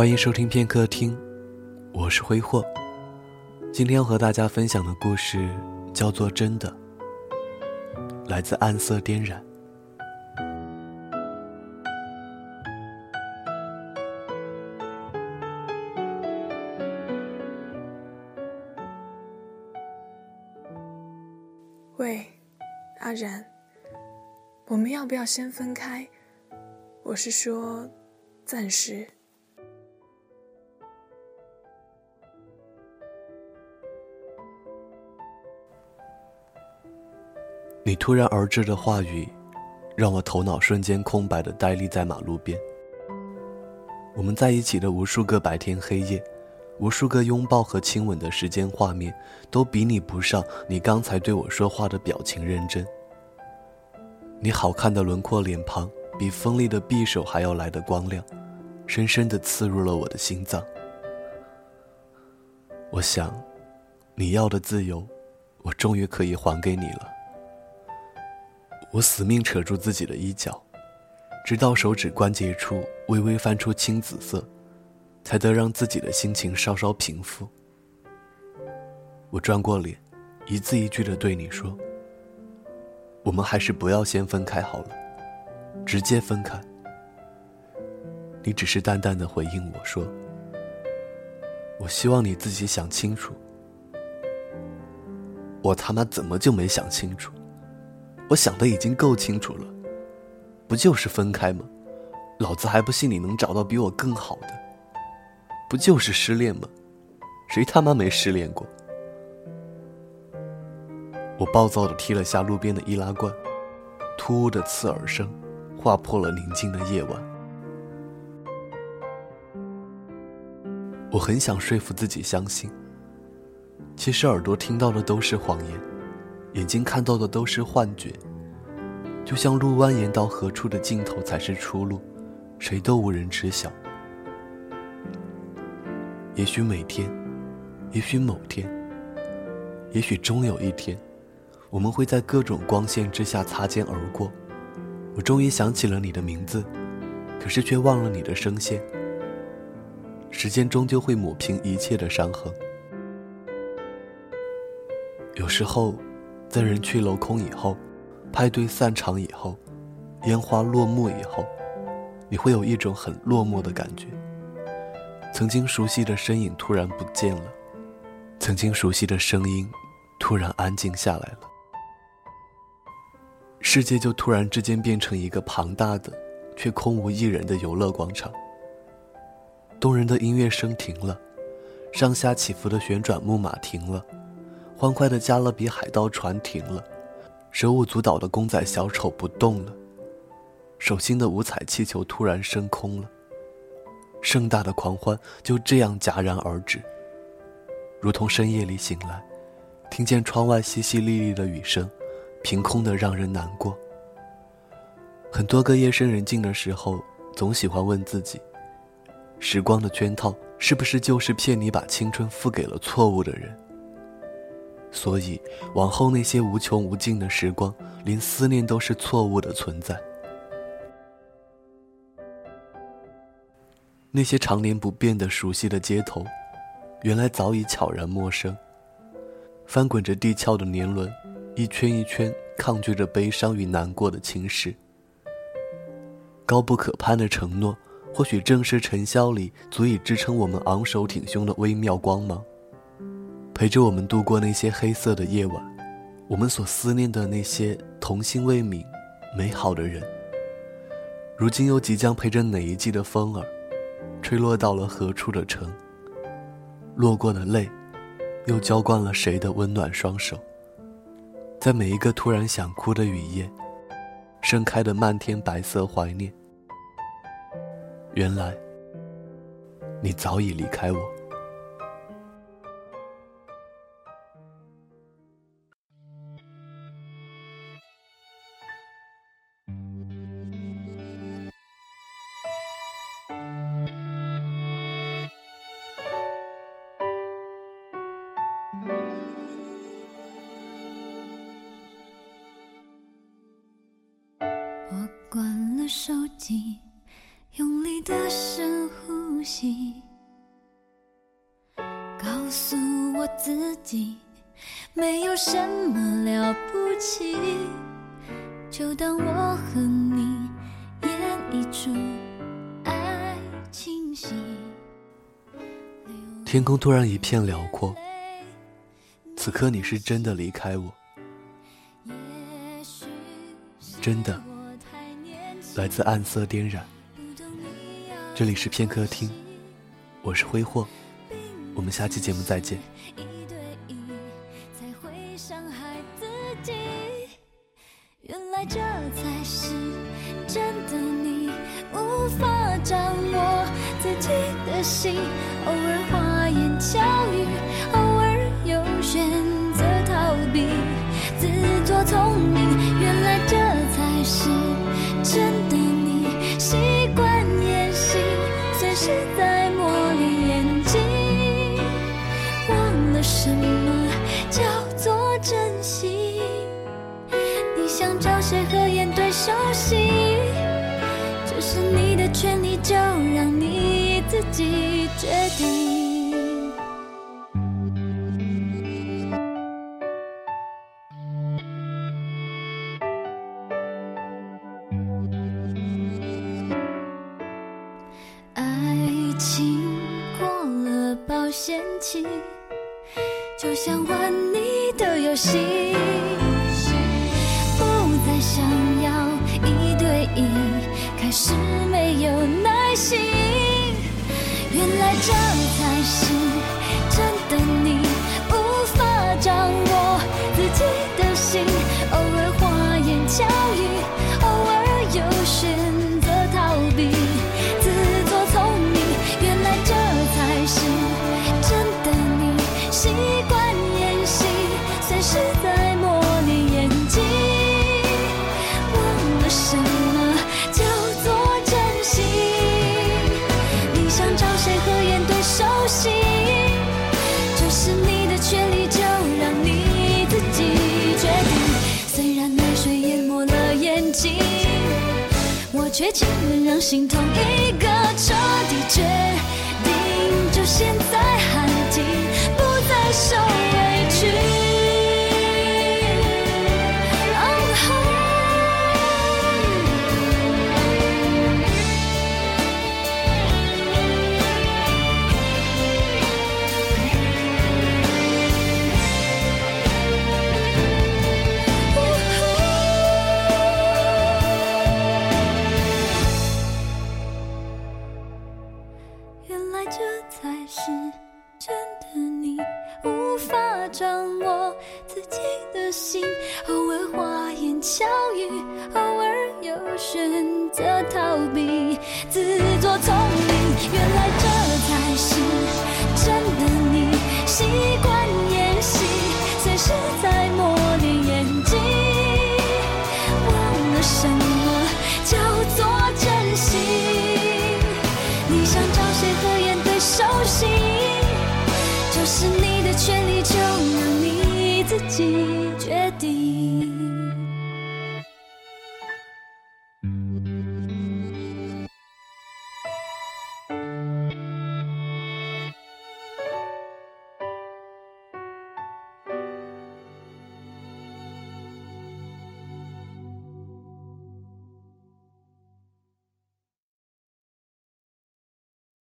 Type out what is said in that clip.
欢迎收听片刻听，我是挥霍。今天要和大家分享的故事叫做《真的》，来自暗色颠染。喂，阿然，我们要不要先分开？我是说，暂时。你突然而至的话语，让我头脑瞬间空白的呆立在马路边。我们在一起的无数个白天黑夜，无数个拥抱和亲吻的时间画面，都比拟不上你刚才对我说话的表情认真。你好看的轮廓脸庞，比锋利的匕首还要来得光亮，深深的刺入了我的心脏。我想，你要的自由，我终于可以还给你了。我死命扯住自己的衣角，直到手指关节处微微泛出青紫色，才得让自己的心情稍稍平复。我转过脸，一字一句的对你说：“我们还是不要先分开好了，直接分开。”你只是淡淡的回应我说：“我希望你自己想清楚。”我他妈怎么就没想清楚？我想的已经够清楚了，不就是分开吗？老子还不信你能找到比我更好的。不就是失恋吗？谁他妈没失恋过？我暴躁的踢了下路边的易拉罐，突兀的刺耳声划破了宁静的夜晚。我很想说服自己相信，其实耳朵听到的都是谎言。眼睛看到的都是幻觉，就像路蜿蜒到何处的尽头才是出路，谁都无人知晓。也许每天，也许某天，也许终有一天，我们会在各种光线之下擦肩而过。我终于想起了你的名字，可是却忘了你的声线。时间终究会抹平一切的伤痕。有时候。在人去楼空以后，派对散场以后，烟花落幕以后，你会有一种很落寞的感觉。曾经熟悉的身影突然不见了，曾经熟悉的声音突然安静下来了，世界就突然之间变成一个庞大的却空无一人的游乐广场。动人的音乐声停了，上下起伏的旋转木马停了。欢快的加勒比海盗船停了，手舞足蹈的公仔小丑不动了，手心的五彩气球突然升空了，盛大的狂欢就这样戛然而止，如同深夜里醒来，听见窗外淅淅沥沥的雨声，凭空的让人难过。很多个夜深人静的时候，总喜欢问自己：时光的圈套是不是就是骗你把青春付给了错误的人？所以，往后那些无穷无尽的时光，连思念都是错误的存在。那些常年不变的熟悉的街头，原来早已悄然陌生。翻滚着地壳的年轮，一圈一圈抗拒着悲伤与难过的侵蚀。高不可攀的承诺，或许正是尘嚣里足以支撑我们昂首挺胸的微妙光芒。陪着我们度过那些黑色的夜晚，我们所思念的那些童心未泯、美好的人，如今又即将陪着哪一季的风儿，吹落到了何处的城？落过的泪，又浇灌了谁的温暖双手？在每一个突然想哭的雨夜，盛开的漫天白色怀念。原来，你早已离开我。关了手机，用力的深呼吸，告诉我自己，没有什么了不起，就当我和你演一出爱情戏。天空突然一片辽阔，此刻你是真的离开我，真的来自暗色点染。这里是片刻听，我是挥霍，我们下期节目再见。一对一才会伤害自己，原来这才是真的你，无法掌握自己的心，偶尔花言巧语，偶尔又选择逃避，自作聪明，原来这才是熟悉？这是你的权利，就让你自己决定。爱情过了保鲜期。就像玩你的游戏，开始没有耐心。原来这才是真的你，是你的权利，就让你自己决定。虽然泪水淹没了眼睛，我却情愿让心痛一个彻底决定，就现在喊停。不再受委屈。偶尔又选择逃避，自作聪明。原来这才是真的你，习惯